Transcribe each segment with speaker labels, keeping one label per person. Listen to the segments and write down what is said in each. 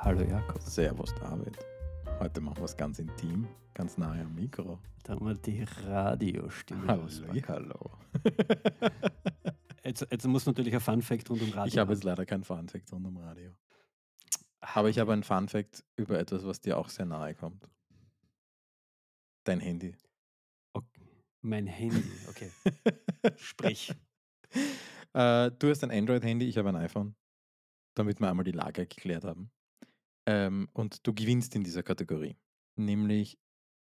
Speaker 1: Hallo Jakob.
Speaker 2: Servus David. Heute machen wir es ganz intim, ganz nahe am Mikro.
Speaker 1: Da haben wir die Radiostimme
Speaker 2: Hallo, hallo.
Speaker 1: Jetzt, jetzt muss natürlich ein Fun-Fact rund um Radio
Speaker 2: Ich habe jetzt leider keinen Funfact rund um Radio. Aber ich habe einen Funfact über etwas, was dir auch sehr nahe kommt. Dein Handy.
Speaker 1: Mein Handy, okay. Sprich.
Speaker 2: äh, du hast ein Android-Handy, ich habe ein iPhone. Damit wir einmal die Lage geklärt haben. Ähm, und du gewinnst in dieser Kategorie. Nämlich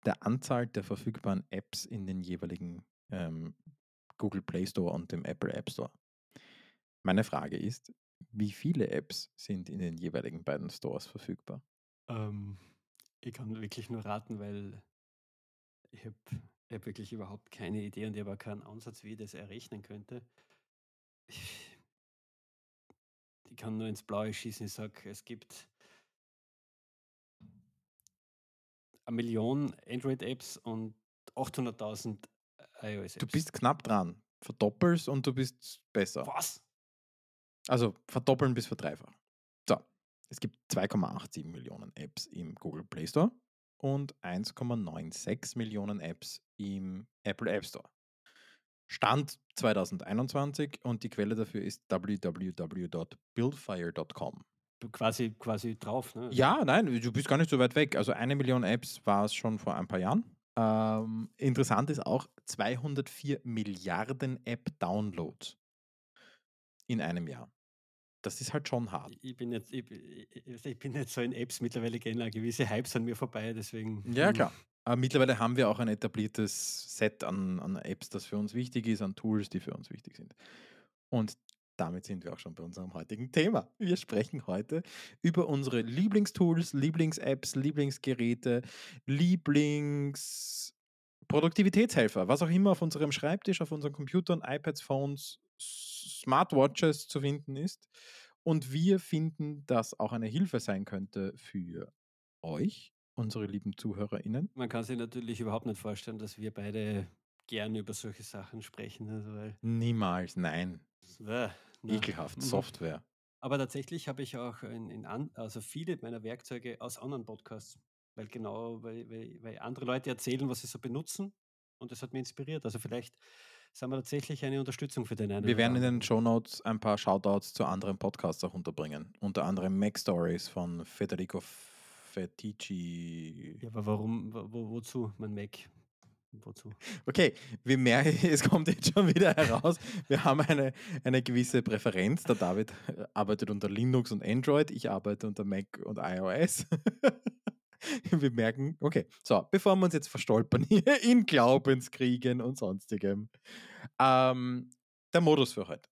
Speaker 2: der Anzahl der verfügbaren Apps in den jeweiligen ähm, Google Play Store und dem Apple App Store. Meine Frage ist, wie viele Apps sind in den jeweiligen beiden Stores verfügbar?
Speaker 1: Ähm, ich kann wirklich nur raten, weil ich habe hab wirklich überhaupt keine Idee und ich habe auch keinen Ansatz, wie ich das errechnen könnte. Ich, ich kann nur ins Blaue schießen. Ich sage, es gibt eine Million Android-Apps und 800.000 iOS-Apps.
Speaker 2: Du bist knapp dran. Verdoppelst und du bist besser.
Speaker 1: Was?
Speaker 2: Also verdoppeln bis verdreifachen. So, es gibt 2,87 Millionen Apps im Google Play Store und 1,96 Millionen Apps im Apple App Store. Stand 2021 und die Quelle dafür ist www.buildfire.com.
Speaker 1: Quasi, quasi drauf, ne?
Speaker 2: Ja, nein, du bist gar nicht so weit weg. Also eine Million Apps war es schon vor ein paar Jahren. Ähm, interessant ist auch 204 Milliarden App-Downloads in einem Jahr. Das ist halt schon hart.
Speaker 1: Ich bin jetzt, ich, ich, bin jetzt so in Apps mittlerweile gehen eine gewisse Hypes an mir vorbei, deswegen.
Speaker 2: Ja,
Speaker 1: hm,
Speaker 2: klar. Aber mittlerweile haben wir auch ein etabliertes Set an, an Apps, das für uns wichtig ist, an Tools, die für uns wichtig sind. Und damit sind wir auch schon bei unserem heutigen Thema. Wir sprechen heute über unsere Lieblingstools, Lieblings-Apps, Lieblingsgeräte, Lieblings-Produktivitätshelfer, was auch immer auf unserem Schreibtisch, auf unseren Computern, iPads, Phones, Smartwatches zu finden ist. Und wir finden, dass auch eine Hilfe sein könnte für euch, unsere lieben ZuhörerInnen.
Speaker 1: Man kann sich natürlich überhaupt nicht vorstellen, dass wir beide gerne über solche Sachen sprechen. Also weil,
Speaker 2: Niemals, nein.
Speaker 1: Na.
Speaker 2: Ekelhaft,
Speaker 1: Mhm.
Speaker 2: Software.
Speaker 1: Aber tatsächlich habe ich auch in, in an, also viele meiner Werkzeuge aus anderen Podcasts, weil genau, weil, weil, weil andere Leute erzählen, was sie so benutzen und das hat mich inspiriert. Also vielleicht sind wir tatsächlich eine Unterstützung für den einen.
Speaker 2: Wir werden in den
Speaker 1: anderen.
Speaker 2: Shownotes ein paar Shoutouts zu anderen Podcasts auch unterbringen. Unter anderem Mac Stories von Federico Fetici.
Speaker 1: Ja, aber warum, wo- wozu, mein Mac? Wozu?
Speaker 2: Okay, wir merken, es kommt jetzt schon wieder heraus, wir haben eine, eine gewisse Präferenz. Der David äh, arbeitet unter Linux und Android, ich arbeite unter Mac und iOS. Wir merken, okay, so, bevor wir uns jetzt verstolpern hier in Glaubenskriegen und sonstigem, ähm, der Modus für heute.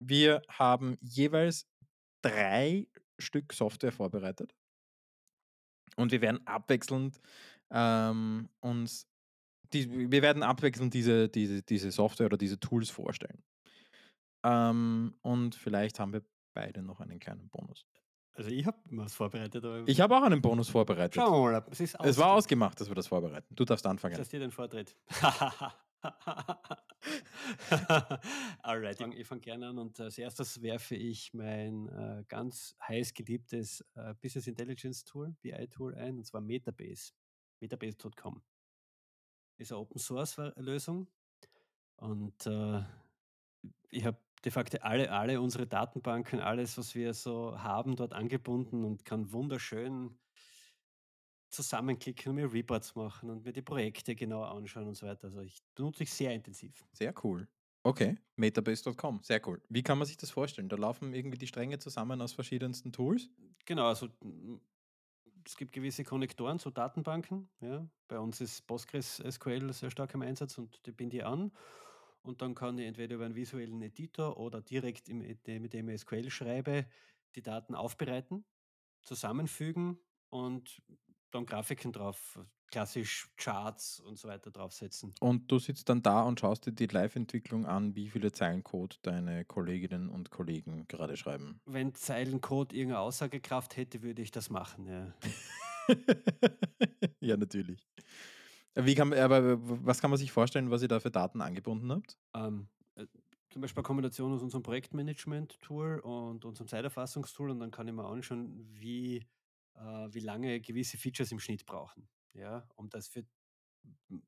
Speaker 2: Wir haben jeweils drei Stück Software vorbereitet und wir werden abwechselnd ähm, uns die, wir werden abwechselnd diese, diese, diese Software oder diese Tools vorstellen. Ähm, und vielleicht haben wir beide noch einen kleinen Bonus.
Speaker 1: Also ich habe was vorbereitet, aber
Speaker 2: Ich habe auch einen Bonus vorbereitet.
Speaker 1: schauen wir mal. Es, ist
Speaker 2: Es war
Speaker 1: ausge-
Speaker 2: ausgemacht, dass wir das vorbereiten. Du darfst anfangen.
Speaker 1: dass dir den Vortritt. Alright, ich fange fang gerne an und als erstes werfe ich mein äh, ganz heiß geliebtes äh, Business Intelligence Tool, BI-Tool ein, und zwar Metabase. Metabase.com. Ist eine Open Source Lösung und äh, ich habe de facto alle, alle unsere Datenbanken, alles, was wir so haben, dort angebunden und kann wunderschön zusammenklicken und mir Reports machen und mir die Projekte genauer anschauen und so weiter. Also ich benutze ich sehr intensiv.
Speaker 2: Sehr cool. Okay, metabase.com, sehr cool. Wie kann man sich das vorstellen? Da laufen irgendwie die Stränge zusammen aus verschiedensten Tools.
Speaker 1: Genau, also es gibt gewisse Konnektoren zu Datenbanken. Ja. Bei uns ist Postgres SQL sehr stark im Einsatz und die binde ich an. Und dann kann ich entweder über einen visuellen Editor oder direkt im, mit dem SQL schreibe, die Daten aufbereiten, zusammenfügen und dann Grafiken drauf, klassisch Charts und so weiter draufsetzen.
Speaker 2: Und du sitzt dann da und schaust dir die Live-Entwicklung an, wie viele Zeilen Code deine Kolleginnen und Kollegen gerade schreiben.
Speaker 1: Wenn Zeilencode irgendeine Aussagekraft hätte, würde ich das machen. Ja.
Speaker 2: ja, natürlich. Wie kann, aber was kann man sich vorstellen, was ihr da für Daten angebunden habt?
Speaker 1: Ähm, äh, zum Beispiel eine Kombination aus unserem Projektmanagement-Tool und unserem Zeiterfassungstool und dann kann ich mir anschauen, wie wie lange gewisse Features im Schnitt brauchen. Ja, um das für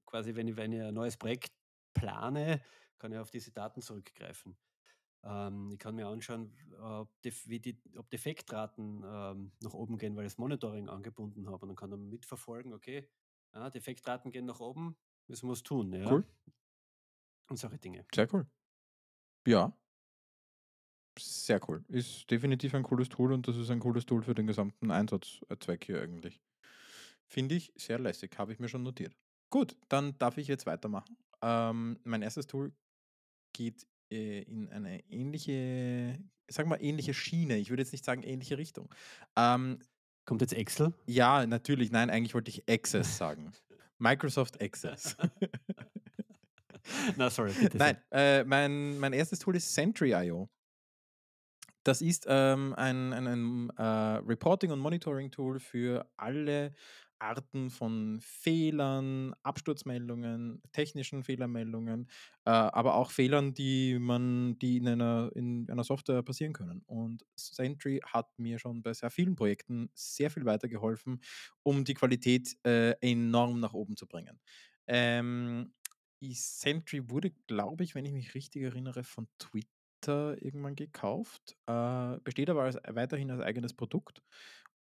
Speaker 1: quasi, wenn ich, wenn ich ein neues Projekt plane, kann ich auf diese Daten zurückgreifen. Ähm, ich kann mir anschauen, ob, Def wie die, ob Defektraten ähm, nach oben gehen, weil ich das Monitoring angebunden habe. Und dann kann man mitverfolgen, okay, ja, Defektraten gehen nach oben, müssen wir was tun. Ja?
Speaker 2: Cool.
Speaker 1: Und solche Dinge.
Speaker 2: Sehr cool. Ja. Sehr cool. Ist definitiv ein cooles Tool und das ist ein cooles Tool für den gesamten Einsatzzweck hier eigentlich. Finde ich sehr lässig, habe ich mir schon notiert. Gut, dann darf ich jetzt weitermachen. Ähm, mein erstes Tool geht äh, in eine ähnliche, sag mal, ähnliche Schiene. Ich würde jetzt nicht sagen ähnliche Richtung. Ähm,
Speaker 1: Kommt jetzt Excel?
Speaker 2: ja, natürlich. Nein, eigentlich wollte ich Access sagen. Microsoft Access.
Speaker 1: Na, sorry. Bitte
Speaker 2: Nein, äh, mein, mein erstes Tool ist Sentry.io. Das ist ähm, ein, ein, ein äh, Reporting- und Monitoring-Tool für alle Arten von Fehlern, Absturzmeldungen, technischen Fehlermeldungen, äh, aber auch Fehlern, die man, die in einer, in einer Software passieren können. Und Sentry hat mir schon bei sehr vielen Projekten sehr viel weitergeholfen, um die Qualität äh, enorm nach oben zu bringen. Ähm, Sentry wurde, glaube ich, wenn ich mich richtig erinnere, von Twitter irgendwann gekauft, äh, besteht aber als, weiterhin als eigenes Produkt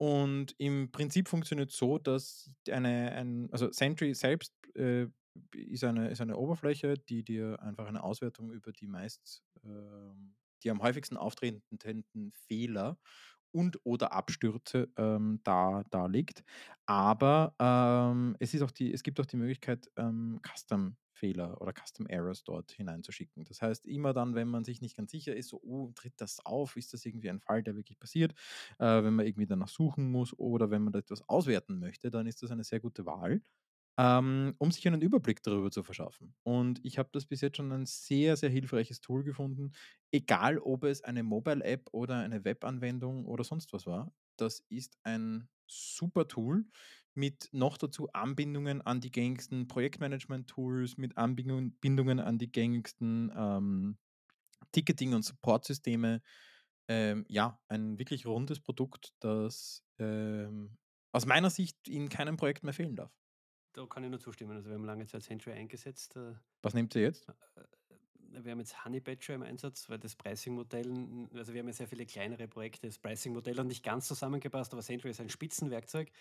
Speaker 2: und im Prinzip funktioniert so, dass eine, ein, also Sentry selbst äh, ist, eine, ist eine Oberfläche, die dir einfach eine Auswertung über die meist, äh, die am häufigsten auftretenden Fehler und oder Abstürze ähm, da, darlegt. Aber ähm, es, ist auch die, es gibt auch die Möglichkeit, ähm, Custom Fehler oder Custom Errors dort hineinzuschicken. Das heißt, immer dann, wenn man sich nicht ganz sicher ist, so, oh, tritt das auf, ist das irgendwie ein Fall, der wirklich passiert, äh, wenn man irgendwie danach suchen muss oder wenn man etwas auswerten möchte, dann ist das eine sehr gute Wahl, ähm, um sich einen Überblick darüber zu verschaffen. Und ich habe das bis jetzt schon ein sehr, sehr hilfreiches Tool gefunden, egal ob es eine Mobile-App oder eine Webanwendung oder sonst was war. Das ist ein super Tool mit noch dazu Anbindungen an die gängigsten Projektmanagement-Tools, mit Anbindungen an die gängigsten ähm, Ticketing- und Supportsysteme. Ähm, ja, ein wirklich rundes Produkt, das ähm, aus meiner Sicht in keinem Projekt mehr fehlen darf.
Speaker 1: Da kann ich nur zustimmen. Also wir haben lange Zeit Sentry eingesetzt. Äh,
Speaker 2: Was nehmt ihr jetzt?
Speaker 1: Wir haben jetzt Honey Badger im Einsatz, weil das Pricing-Modell, also wir haben ja sehr viele kleinere Projekte, das Pricing-Modell hat nicht ganz zusammengepasst, aber Sentry ist ein Spitzenwerkzeug.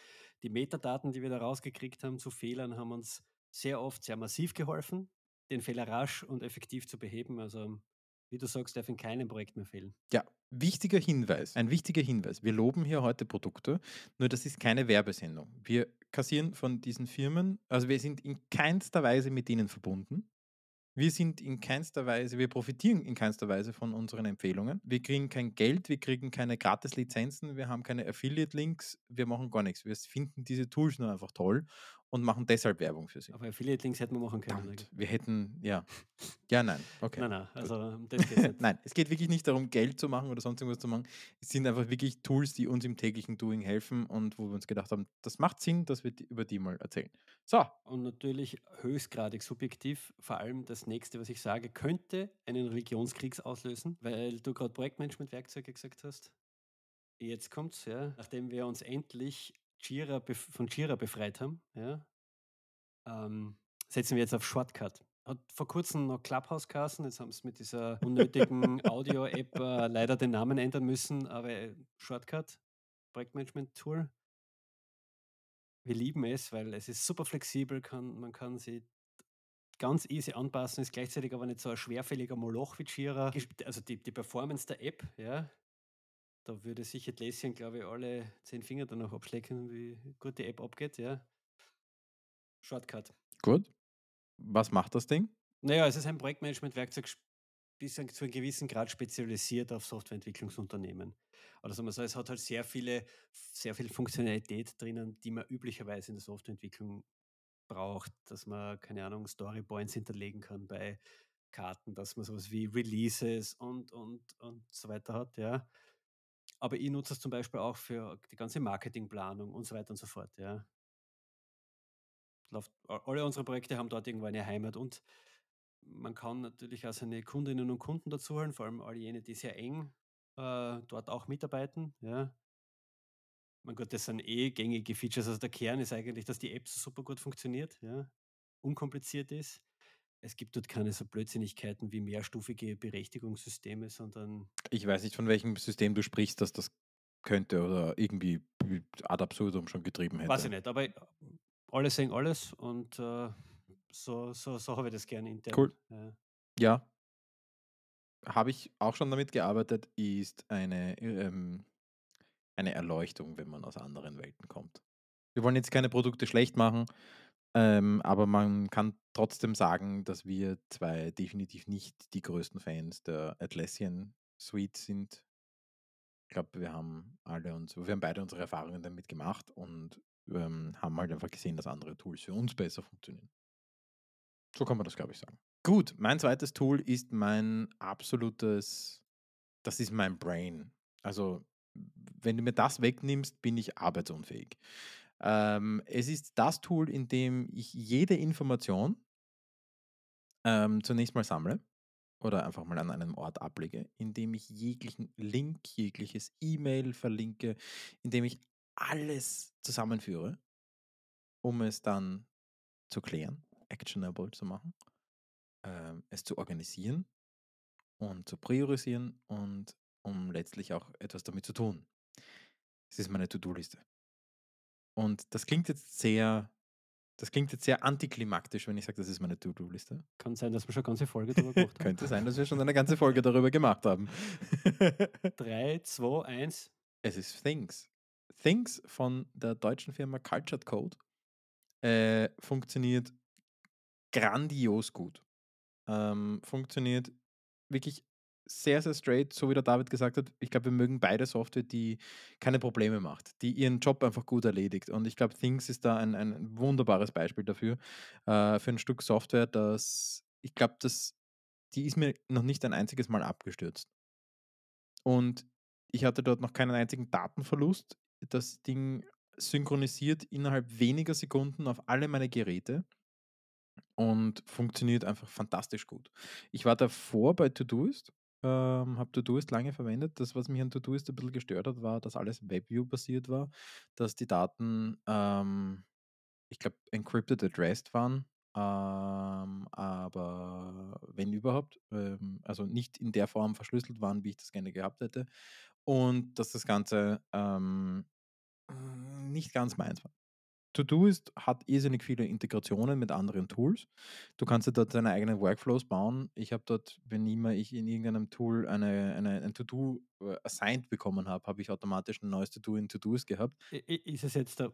Speaker 1: Die Metadaten, die wir da rausgekriegt haben zu Fehlern, haben uns sehr oft sehr massiv geholfen, den Fehler rasch und effektiv zu beheben. Also wie du sagst, darf in keinem Projekt mehr fehlen.
Speaker 2: Ja, wichtiger Hinweis, ein wichtiger Hinweis. Wir loben hier heute Produkte, nur das ist keine Werbesendung. Wir kassieren von diesen Firmen, also wir sind in keinster Weise mit ihnen verbunden. Wir sind in keinster Weise, wir profitieren in keinster Weise von unseren Empfehlungen. Wir kriegen kein Geld, wir kriegen keine Gratis-Lizenzen, wir haben keine Affiliate-Links, wir machen gar nichts. Wir finden diese Tools nur einfach toll und machen deshalb Werbung für sie.
Speaker 1: Aber Affiliate-Links hätten wir machen können.
Speaker 2: Verdammt, wir hätten, ja. Ja, nein. Okay.
Speaker 1: Nein, nein, also
Speaker 2: nein, es geht wirklich nicht darum, Geld zu machen oder sonst irgendwas zu machen. Es sind einfach wirklich Tools, die uns im täglichen Doing helfen und wo wir uns gedacht haben, das macht Sinn, dass wir über die mal erzählen. So.
Speaker 1: Und natürlich höchstgradig subjektiv, vor allem das nächste, was ich sage, könnte einen Religionskrieg auslösen, weil du gerade Projektmanagement-Werkzeuge gesagt hast. Jetzt kommt's, ja, nachdem wir uns endlich Jira von Jira befreit haben, ja, ähm, setzen wir jetzt auf Shortcut. Hat vor kurzem noch Clubhouse geheißen, jetzt haben sie mit dieser unnötigen Audio-App äh, leider den Namen ändern müssen, aber äh, Shortcut, Projektmanagement-Tool. Wir lieben es, weil es ist super flexibel, kann, man kann sie ganz easy anpassen, ist gleichzeitig aber nicht so ein schwerfälliger Moloch wie Jira. Also die, die Performance der App, ja, da würde sich Atlassian, glaube ich, alle zehn Finger danach abschlecken, wie gut die App abgeht, ja. Shortcut.
Speaker 2: Gut. Was macht das Ding?
Speaker 1: Naja, es ist ein Projektmanagement-Werkzeug bis zu einem gewissen Grad spezialisiert auf Softwareentwicklungsunternehmen. Oder sagen wir so, es hat halt sehr viele, sehr viel Funktionalität drinnen, die man üblicherweise in der Softwareentwicklung braucht, dass man, keine Ahnung, Storypoints hinterlegen kann bei Karten, dass man sowas wie Releases und, und, und so weiter hat, ja. Aber ich nutze es zum Beispiel auch für die ganze Marketingplanung und so weiter und so fort. Ja. Alle unsere Projekte haben dort irgendwo eine Heimat und man kann natürlich auch seine Kundinnen und Kunden dazu holen, vor allem all jene, die sehr eng äh, dort auch mitarbeiten. Ja. Mein Gott, das sind eh gängige Features. Also der Kern ist eigentlich, dass die App super gut funktioniert, ja, unkompliziert ist. Es gibt dort keine so Blödsinnigkeiten wie mehrstufige Berechtigungssysteme, sondern
Speaker 2: Ich weiß nicht, von welchem System du sprichst, dass das könnte oder irgendwie ad absurdum schon getrieben
Speaker 1: weiß ich
Speaker 2: hätte.
Speaker 1: nicht, aber äh, alle sehen alles und äh, so, so, so habe ich das gerne intern.
Speaker 2: Cool.
Speaker 1: Ja.
Speaker 2: Ja. Habe ich auch schon damit gearbeitet, ist eine, ähm, eine Erleuchtung, wenn man aus anderen Welten kommt. Wir wollen jetzt keine Produkte schlecht machen, ähm, aber man kann trotzdem sagen, dass wir zwei definitiv nicht die größten Fans der Atlassian Suite sind. Ich glaube, wir haben alle uns, wir haben beide unsere Erfahrungen damit gemacht und ähm, haben halt einfach gesehen, dass andere Tools für uns besser funktionieren. So kann man das, glaube ich, sagen. Gut, mein zweites Tool ist mein absolutes, das ist mein Brain. Also, wenn du mir das wegnimmst, bin ich arbeitsunfähig. Ähm, es ist das Tool, in dem ich jede Information ähm, zunächst mal sammle oder einfach mal an einem Ort ablege, indem ich jeglichen Link, jegliches E-Mail verlinke, indem ich alles zusammenführe, um es dann zu klären, actionable zu machen, ähm, es zu organisieren und zu priorisieren und um letztlich auch etwas damit zu tun. Es ist meine To-Do-Liste. Und das klingt jetzt sehr, das klingt jetzt sehr antiklimaktisch, wenn ich sage, das ist meine To-Do-Liste.
Speaker 1: Kann sein, dass wir schon eine ganze Folge darüber gemacht haben.
Speaker 2: Könnte sein, dass wir schon eine ganze Folge darüber gemacht haben.
Speaker 1: 3, 2, 1.
Speaker 2: Es ist Things. Things von der deutschen Firma Cultured Code äh, funktioniert grandios gut. Ähm, funktioniert wirklich sehr, sehr straight, so wie der David gesagt hat. Ich glaube, wir mögen beide Software, die keine Probleme macht, die ihren Job einfach gut erledigt. Und ich glaube, Things ist da ein, ein wunderbares Beispiel dafür, äh, für ein Stück Software, das, ich glaube, das, die ist mir noch nicht ein einziges Mal abgestürzt. Und ich hatte dort noch keinen einzigen Datenverlust. Das Ding synchronisiert innerhalb weniger Sekunden auf alle meine Geräte und funktioniert einfach fantastisch gut. Ich war davor bei Todoist, ähm, habe Todoist lange verwendet. Das, was mich an Todoist ein bisschen gestört hat, war, dass alles WebView-basiert war, dass die Daten, ähm, ich glaube, encrypted addressed waren, ähm, aber wenn überhaupt, ähm, also nicht in der Form verschlüsselt waren, wie ich das gerne gehabt hätte. Und dass das Ganze ähm, nicht ganz meins war. Todoist hat irrsinnig viele Integrationen mit anderen Tools. Du kannst dir dort deine eigenen Workflows bauen. Ich habe dort, wenn immer ich in irgendeinem Tool eine, eine, ein To-Do äh, assigned bekommen habe, habe ich automatisch ein neues To-Do in Todoist gehabt.
Speaker 1: Ist es jetzt der,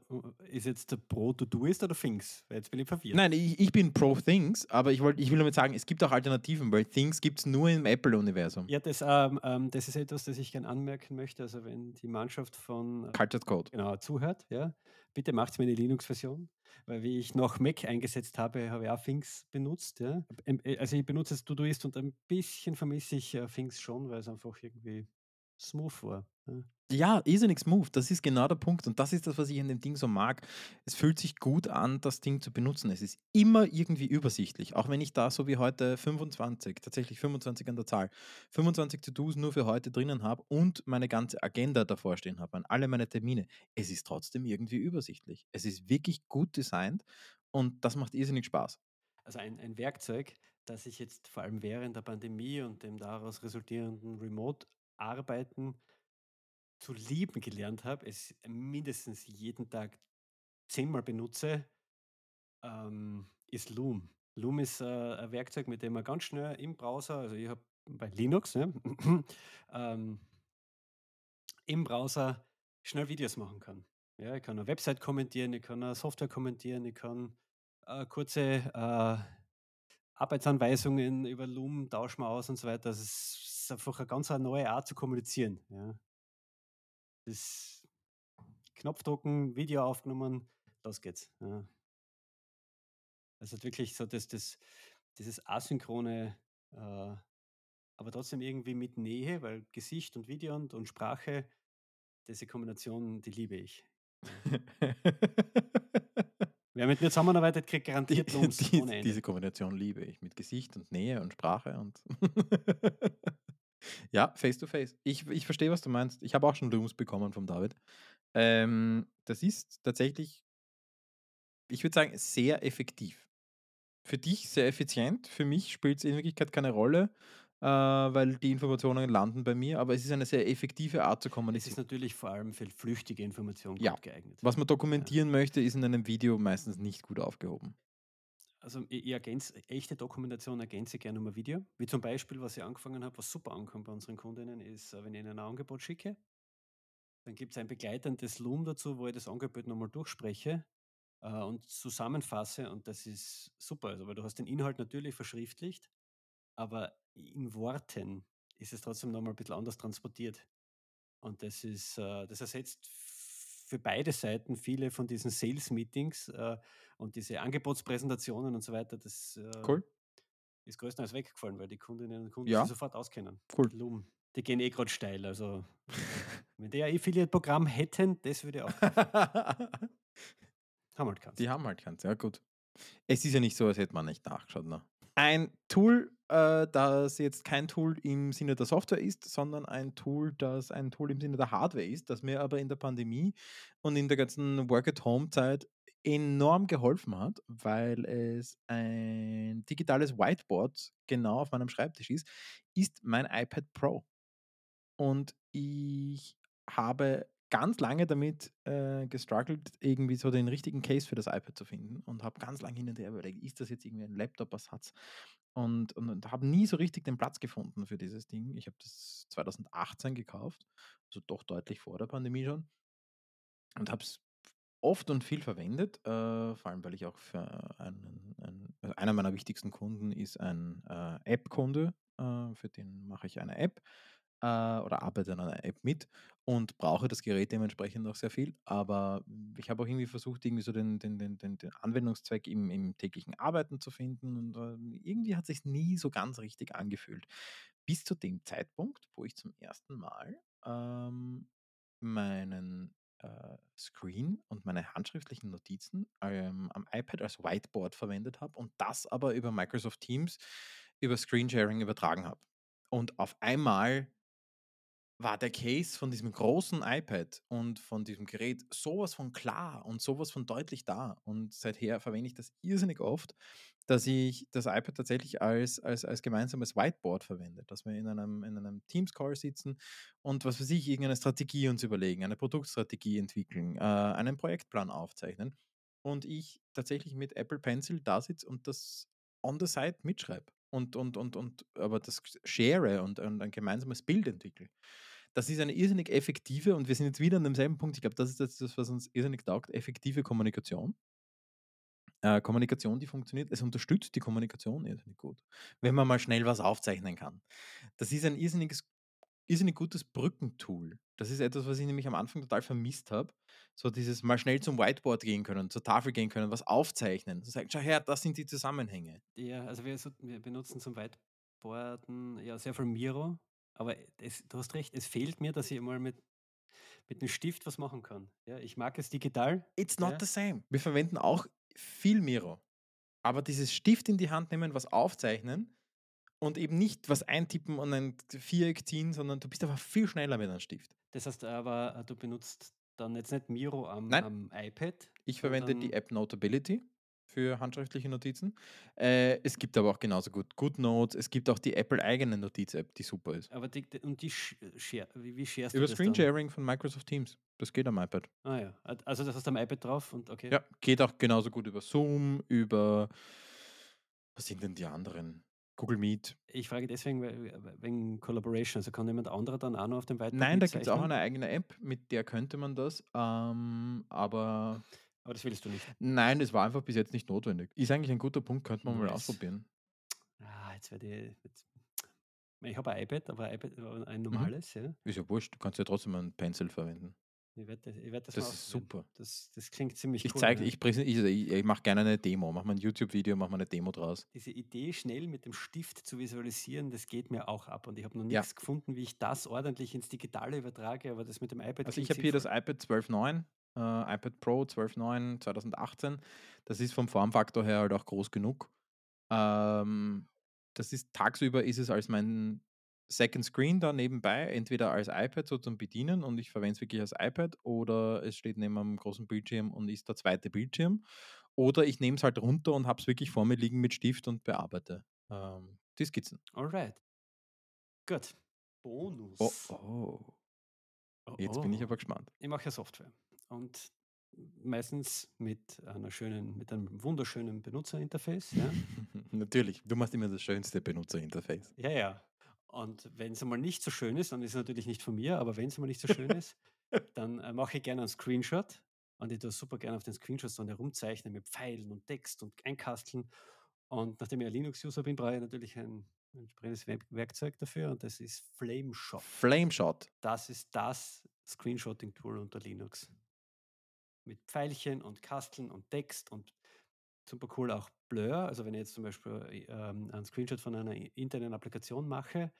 Speaker 1: ist jetzt der Pro To-Doist oder Things? Weil Jetzt bin ich verwirrt.
Speaker 2: Nein, ich, ich bin pro Things, aber ich, wollt, ich will damit sagen, es gibt auch Alternativen, weil Things gibt es nur im Apple-Universum.
Speaker 1: Ja, das, ähm, ähm, das ist etwas, das ich gerne anmerken möchte. Also wenn die Mannschaft von äh,
Speaker 2: Cultured Code.
Speaker 1: genau, zuhört, ja, bitte macht mir eine Linux-Version. Weil wie ich noch Mac eingesetzt habe, habe ich auch Things benutzt. Ja. Äh, Also ich benutze es Todoist und ein bisschen vermisse ich äh, Things schon, weil es einfach irgendwie smooth war. Ja.
Speaker 2: Ja, irrsinnig smooth. Das ist genau der Punkt. Und das ist das, was ich an dem Ding so mag. Es fühlt sich gut an, das Ding zu benutzen. Es ist immer irgendwie übersichtlich. Auch wenn ich da so wie heute 25, tatsächlich 25 an der Zahl, 25 To-Dos nur für heute drinnen habe und meine ganze Agenda davor stehen habe, an alle meine Termine. Es ist trotzdem irgendwie übersichtlich. Es ist wirklich gut designt und das macht irrsinnig Spaß.
Speaker 1: Also ein, ein Werkzeug, das ich jetzt vor allem während der Pandemie und dem daraus resultierenden Remote-Arbeiten zu lieben gelernt habe, es mindestens jeden Tag zehnmal benutze, ähm, ist Loom. Loom ist äh, ein Werkzeug, mit dem man ganz schnell im Browser, also ich habe bei Linux, ne, ähm, im Browser schnell Videos machen kann. Ja, ich kann eine Website kommentieren, ich kann eine Software kommentieren, ich kann äh, kurze äh, Arbeitsanweisungen über Loom tauschen aus und so weiter. Das ist einfach eine ganz neue Art zu kommunizieren. Ja. Das Knopfdrucken, Video aufgenommen, los geht's. Ja. Das hat wirklich so das, das, dieses asynchrone, äh, aber trotzdem irgendwie mit Nähe, weil Gesicht und Video und, und Sprache, diese Kombination, die liebe ich. Wer mit mir zusammenarbeitet, kriegt garantiert
Speaker 2: Die,
Speaker 1: ohne Ende.
Speaker 2: diese Kombination liebe ich mit Gesicht und Nähe und Sprache und ja, face to face. Ich, ich verstehe, was du meinst. Ich habe auch schon Looms bekommen vom David. Ähm, das ist tatsächlich ich würde sagen, sehr effektiv. Für dich sehr effizient, für mich spielt es in Wirklichkeit keine Rolle, äh, weil die Informationen landen bei mir, aber es ist eine sehr effektive Art zu
Speaker 1: Es ist
Speaker 2: kommunizieren.
Speaker 1: natürlich vor allem für flüchtige Information
Speaker 2: Ja.
Speaker 1: gut geeignet.
Speaker 2: Was man
Speaker 1: Ja.
Speaker 2: dokumentieren möchte, ist in einem Video meistens nicht gut aufgehoben.
Speaker 1: Also ich, ich ergänze echte Dokumentation ergänze gerne um ein Video. Wie zum Beispiel, was ich angefangen habe, was super ankommt bei unseren Kundinnen, ist, äh, wenn ich ihnen ein Angebot schicke, dann gibt es ein begleitendes Loom dazu, wo ich das Angebot nochmal durchspreche äh, und zusammenfasse und das ist super. Also, weil du hast den Inhalt natürlich verschriftlicht, aber in Worten ist es trotzdem nochmal ein bisschen anders transportiert. Und das ist, äh, das ersetzt für beide Seiten viele von diesen Sales-Meetings äh, und diese Angebotspräsentationen und so weiter. Das äh,
Speaker 2: Cool.
Speaker 1: ist größtenteils weggefallen, weil die Kundinnen und Kunden
Speaker 2: Ja.
Speaker 1: sich sofort auskennen.
Speaker 2: Cool.
Speaker 1: Loom. Die gehen eh gerade steil. Also, wenn die ein Affiliate-Programm hätten, das würde auch. Haben halt keins.
Speaker 2: Die haben halt keins, ja gut. Es ist ja nicht so, als hätte man nicht nachgeschaut. Ne? Ein Tool, äh, das jetzt kein Tool im Sinne der Software ist, sondern ein Tool, das ein Tool im Sinne der Hardware ist, das mir aber in der Pandemie und in der ganzen Work-at-Home-Zeit enorm geholfen hat, weil es ein digitales Whiteboard genau auf meinem Schreibtisch ist, ist mein iPad Pro. Und ich habe ganz lange damit äh, gestruggelt, irgendwie so den richtigen Case für das iPad zu finden und habe ganz lange hin und her überlegt, ist das jetzt irgendwie ein Laptop-Ersatz? Und, und, und habe nie so richtig den Platz gefunden für dieses Ding. Ich habe das 2018 gekauft, also doch deutlich vor der Pandemie schon und habe es oft und viel verwendet, äh, vor allem weil ich auch für einen, einen also einer meiner wichtigsten Kunden ist ein äh, App-Kunde, äh, für den mache ich eine App äh, oder arbeite an einer App mit und brauche das Gerät dementsprechend auch sehr viel. Aber ich habe auch irgendwie versucht, irgendwie so den, den, den, den, Anwendungszweck im, im täglichen Arbeiten zu finden und äh, irgendwie hat sich nie so ganz richtig angefühlt. Bis zu dem Zeitpunkt, wo ich zum ersten Mal ähm, meinen äh, Screen und meine handschriftlichen Notizen ähm, am iPad als Whiteboard verwendet habe und das aber über Microsoft Teams über Screensharing übertragen habe. Und auf einmal war der Case von diesem großen iPad und von diesem Gerät sowas von klar und sowas von deutlich da. Und seither verwende ich das irrsinnig oft, dass ich das iPad tatsächlich als, als, als gemeinsames Whiteboard verwende, dass wir in einem, in einem Teams-Call sitzen und was weiß ich, irgendeine Strategie uns überlegen, eine Produktstrategie entwickeln, äh, einen Projektplan aufzeichnen und ich tatsächlich mit Apple Pencil da sitze und das on the side mitschreibe und, und, und, und aber das share und, und ein gemeinsames Bild entwickle. Das ist eine irrsinnig effektive, und wir sind jetzt wieder an demselben Punkt, ich glaube, das ist das, was uns irrsinnig taugt, effektive Kommunikation. Äh, Kommunikation, die funktioniert, es unterstützt die Kommunikation irrsinnig gut, wenn man mal schnell was aufzeichnen kann. Das ist ein irrsinniges, irrsinnig gutes Brückentool. Das ist etwas, was ich nämlich am Anfang total vermisst habe. So dieses mal schnell zum Whiteboard gehen können, zur Tafel gehen können, was aufzeichnen. So sagen, schau her, das sind die Zusammenhänge.
Speaker 1: Ja, also wir, wir benutzen zum Whiteboarden ja sehr viel Miro, aber es, du hast recht, es fehlt mir, dass ich mal mit, mit einem Stift was machen kann. Ja, ich mag es digital.
Speaker 2: It's not
Speaker 1: Ja.
Speaker 2: the same. Wir verwenden auch viel Miro. Aber dieses Stift in die Hand nehmen, was aufzeichnen und eben nicht was eintippen und ein Viereck ziehen, sondern du bist einfach viel schneller mit einem Stift.
Speaker 1: Das heißt aber, äh, du benutzt dann jetzt nicht Miro am, am iPad.
Speaker 2: Ich verwende die App Notability für handschriftliche Notizen. Äh, es gibt aber auch genauso gut GoodNotes. Es gibt auch die Apple-eigene Notiz-App, die super ist.
Speaker 1: Aber die, und die sh- share, wie, wie sharest
Speaker 2: Über
Speaker 1: du das dann?
Speaker 2: Screensharing von Microsoft Teams. Das geht am iPad.
Speaker 1: Ah ja, also das hast du am iPad drauf und okay.
Speaker 2: Ja, geht auch genauso gut über Zoom, über. Was sind denn die anderen? Google Meet.
Speaker 1: Ich frage deswegen wegen Collaboration. Also kann jemand anderer dann auch noch auf dem Whiteboard
Speaker 2: Nein, da gibt es auch eine eigene App, mit der könnte man das. Ähm, aber
Speaker 1: Aber das willst du nicht.
Speaker 2: nein, es war einfach bis jetzt nicht notwendig. Ist eigentlich ein guter Punkt, könnte man mal
Speaker 1: Nice.
Speaker 2: ausprobieren.
Speaker 1: Ah, jetzt werde ich. Jetzt, ich habe ein iPad, aber ein, iPad, aber
Speaker 2: Mhm.
Speaker 1: ein normales, ja.
Speaker 2: Ist ja wurscht, du kannst ja trotzdem einen Pencil verwenden.
Speaker 1: Ich werde das, ich werd das,
Speaker 2: Das ist super.
Speaker 1: Das, das klingt ziemlich
Speaker 2: Ich
Speaker 1: cool.
Speaker 2: zeige,
Speaker 1: ja.
Speaker 2: ich, ich, ich, ich mache gerne eine Demo, mache mal ein YouTube-Video, mache mal eine Demo draus.
Speaker 1: Diese Idee, schnell mit dem Stift zu visualisieren, das geht mir auch ab. Und ich habe noch
Speaker 2: Ja.
Speaker 1: nichts gefunden, wie ich das ordentlich ins Digitale übertrage, aber das mit dem iPad
Speaker 2: Also ich habe hier das iPad 12.9, äh, iPad Pro 12.9 2018. Das ist vom Formfaktor her halt auch groß genug. Ähm, das ist tagsüber ist es als mein Second Screen da nebenbei, entweder als iPad so zum Bedienen und ich verwende es wirklich als iPad oder es steht neben einem großen Bildschirm und ist der zweite Bildschirm. Oder ich nehme es halt runter und habe es wirklich vor mir liegen mit Stift und bearbeite ähm, die Skizzen.
Speaker 1: Alright. Gut.
Speaker 2: Oh,
Speaker 1: Bonus.
Speaker 2: oh.
Speaker 1: Oh,
Speaker 2: Jetzt bin ich
Speaker 1: oh.
Speaker 2: aber gespannt.
Speaker 1: Ich mache ja Software. Und meistens mit einer schönen, mit einem wunderschönen Benutzerinterface. Ja,
Speaker 2: Natürlich, du machst immer das schönste Benutzerinterface.
Speaker 1: ja. ja. Und wenn es einmal nicht so schön ist, dann ist es natürlich nicht von mir, aber wenn es einmal nicht so schön ist, dann äh, mache ich gerne einen Screenshot und ich tue super gerne auf den Screenshots dann herumzeichnen mit Pfeilen und Text und Einkasteln. Und nachdem ich ein Linux-User bin, brauche ich natürlich ein entsprechendes Werkzeug dafür und das ist Flameshot.
Speaker 2: Flameshot.
Speaker 1: Das ist das Screenshotting-Tool unter Linux. Mit Pfeilchen und Kasteln und Text und super cool auch Blur. Also wenn ich jetzt zum Beispiel ähm, einen Screenshot von einer internen Applikation mache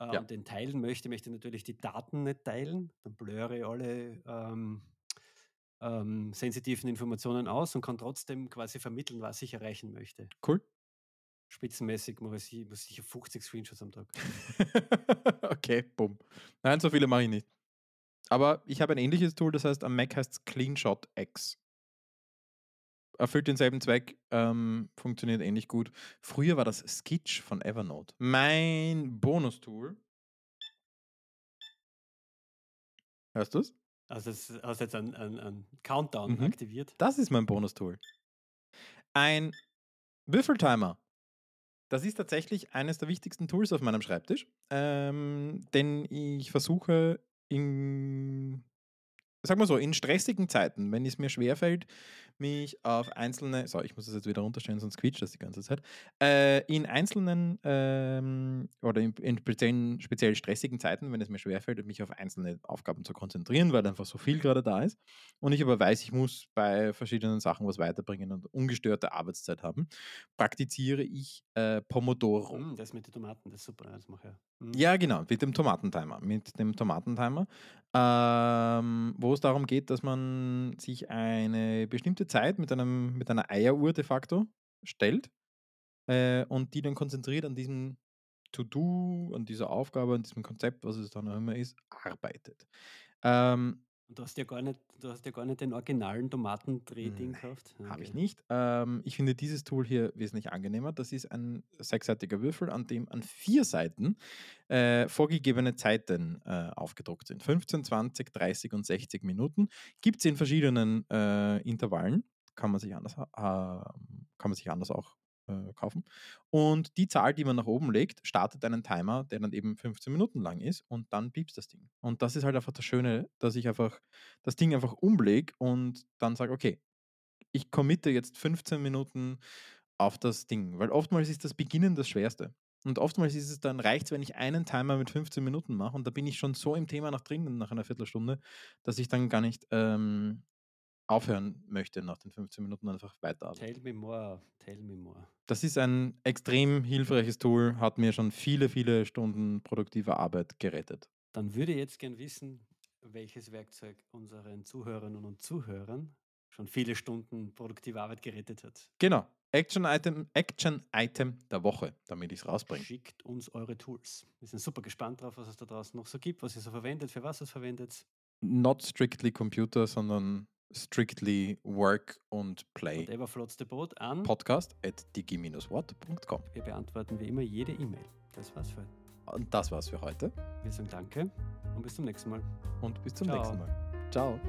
Speaker 1: äh,
Speaker 2: Ja.
Speaker 1: und den teilen möchte, möchte ich natürlich die Daten nicht teilen. Dann blöre ich alle ähm, ähm, sensitiven Informationen aus und kann trotzdem quasi vermitteln, was ich erreichen möchte.
Speaker 2: Cool.
Speaker 1: Spitzenmäßig muss ich, muss ich 50 Screenshots am Tag.
Speaker 2: okay, bumm. Nein, so viele mache ich nicht. Aber ich habe ein ähnliches Tool, das heißt, am Mac heißt es CleanShot X. Erfüllt denselben Zweck, ähm, funktioniert ähnlich gut. Früher war das Skitch von Evernote. Mein Bonustool. Hörst du es?
Speaker 1: Also das hast jetzt einen, einen, einen Countdown
Speaker 2: Mhm.
Speaker 1: aktiviert.
Speaker 2: Das ist mein Bonustool. Ein Würfeltimer. Das ist tatsächlich eines der wichtigsten Tools auf meinem Schreibtisch, ähm, denn ich versuche in, sag mal so, in stressigen Zeiten, wenn es mir schwerfällt, mich auf einzelne, so, ich muss das jetzt wieder runterstellen, sonst quietscht das die ganze Zeit, äh, in einzelnen ähm, oder in, in speziellen, speziell stressigen Zeiten, wenn es mir schwerfällt, mich auf einzelne Aufgaben zu konzentrieren, weil einfach so viel gerade da ist und ich aber weiß, ich muss bei verschiedenen Sachen was weiterbringen und ungestörte Arbeitszeit haben, praktiziere ich äh, Pomodoro.
Speaker 1: Mm, das mit den Tomaten, das ist super. Das mache ich. ja. Mm.
Speaker 2: Ja, genau, mit dem Tomatentimer. Mit dem Tomatentimer, ähm, wo es darum geht, dass man sich eine bestimmte Zeit mit, einem, mit einer Eieruhr de facto stellt äh, und die dann konzentriert an diesem To-Do, an dieser Aufgabe, an diesem Konzept, was es dann auch immer ist, arbeitet. Ähm,
Speaker 1: Und du hast ja gar nicht, du hast ja gar nicht den originalen Tomatendrehding gekauft.
Speaker 2: Habe ich
Speaker 1: Okay.
Speaker 2: nicht. Ähm, ich finde dieses Tool hier wesentlich angenehmer. Das ist ein sechsseitiger Würfel, an dem an vier Seiten äh, vorgegebene Zeiten äh, aufgedruckt sind. 15, 20, 30 und 60 Minuten. Gibt es in verschiedenen äh, Intervallen. Kann man sich anders, kann man sich anders auch äh, kaufen. Und die Zahl, die man nach oben legt, startet einen Timer, der dann eben 15 Minuten lang ist und dann piepst das Ding. Und das ist halt einfach das Schöne, dass ich einfach das Ding einfach umlege und dann sage, okay, ich committe jetzt 15 Minuten auf das Ding, weil oftmals ist das Beginnen das Schwerste. Und oftmals ist es dann reicht, wenn ich einen Timer mit 15 Minuten mache und da bin ich schon so im Thema nach drinnen nach einer Viertelstunde, dass ich dann gar nicht ähm, aufhören möchte nach den 15 Minuten einfach weiterarbeiten.
Speaker 1: Tell me more, tell me more.
Speaker 2: Das ist ein extrem hilfreiches Tool, hat mir schon viele, viele Stunden produktiver Arbeit gerettet.
Speaker 1: Dann würde ich jetzt gern wissen, welches Werkzeug unseren Zuhörerinnen und Zuhörern schon viele Stunden produktive Arbeit gerettet hat.
Speaker 2: Genau. Action Item, Action Item der Woche, damit ich es rausbringe.
Speaker 1: Schickt uns eure Tools. Wir sind super gespannt drauf, was es da draußen noch so gibt, was ihr so verwendet, für was ihr es verwendet.
Speaker 2: Not strictly Computer, sondern strictly Work und Play.
Speaker 1: Whatever floats the boat an.
Speaker 2: Podcast at digi-watt.com.
Speaker 1: Wir beantworten wie immer jede E-Mail. Das war's für heute.
Speaker 2: Und das war's für heute
Speaker 1: Wir sagen Danke und bis zum nächsten Mal.
Speaker 2: und bis zum
Speaker 1: Ciao.
Speaker 2: nächsten Mal. Ciao.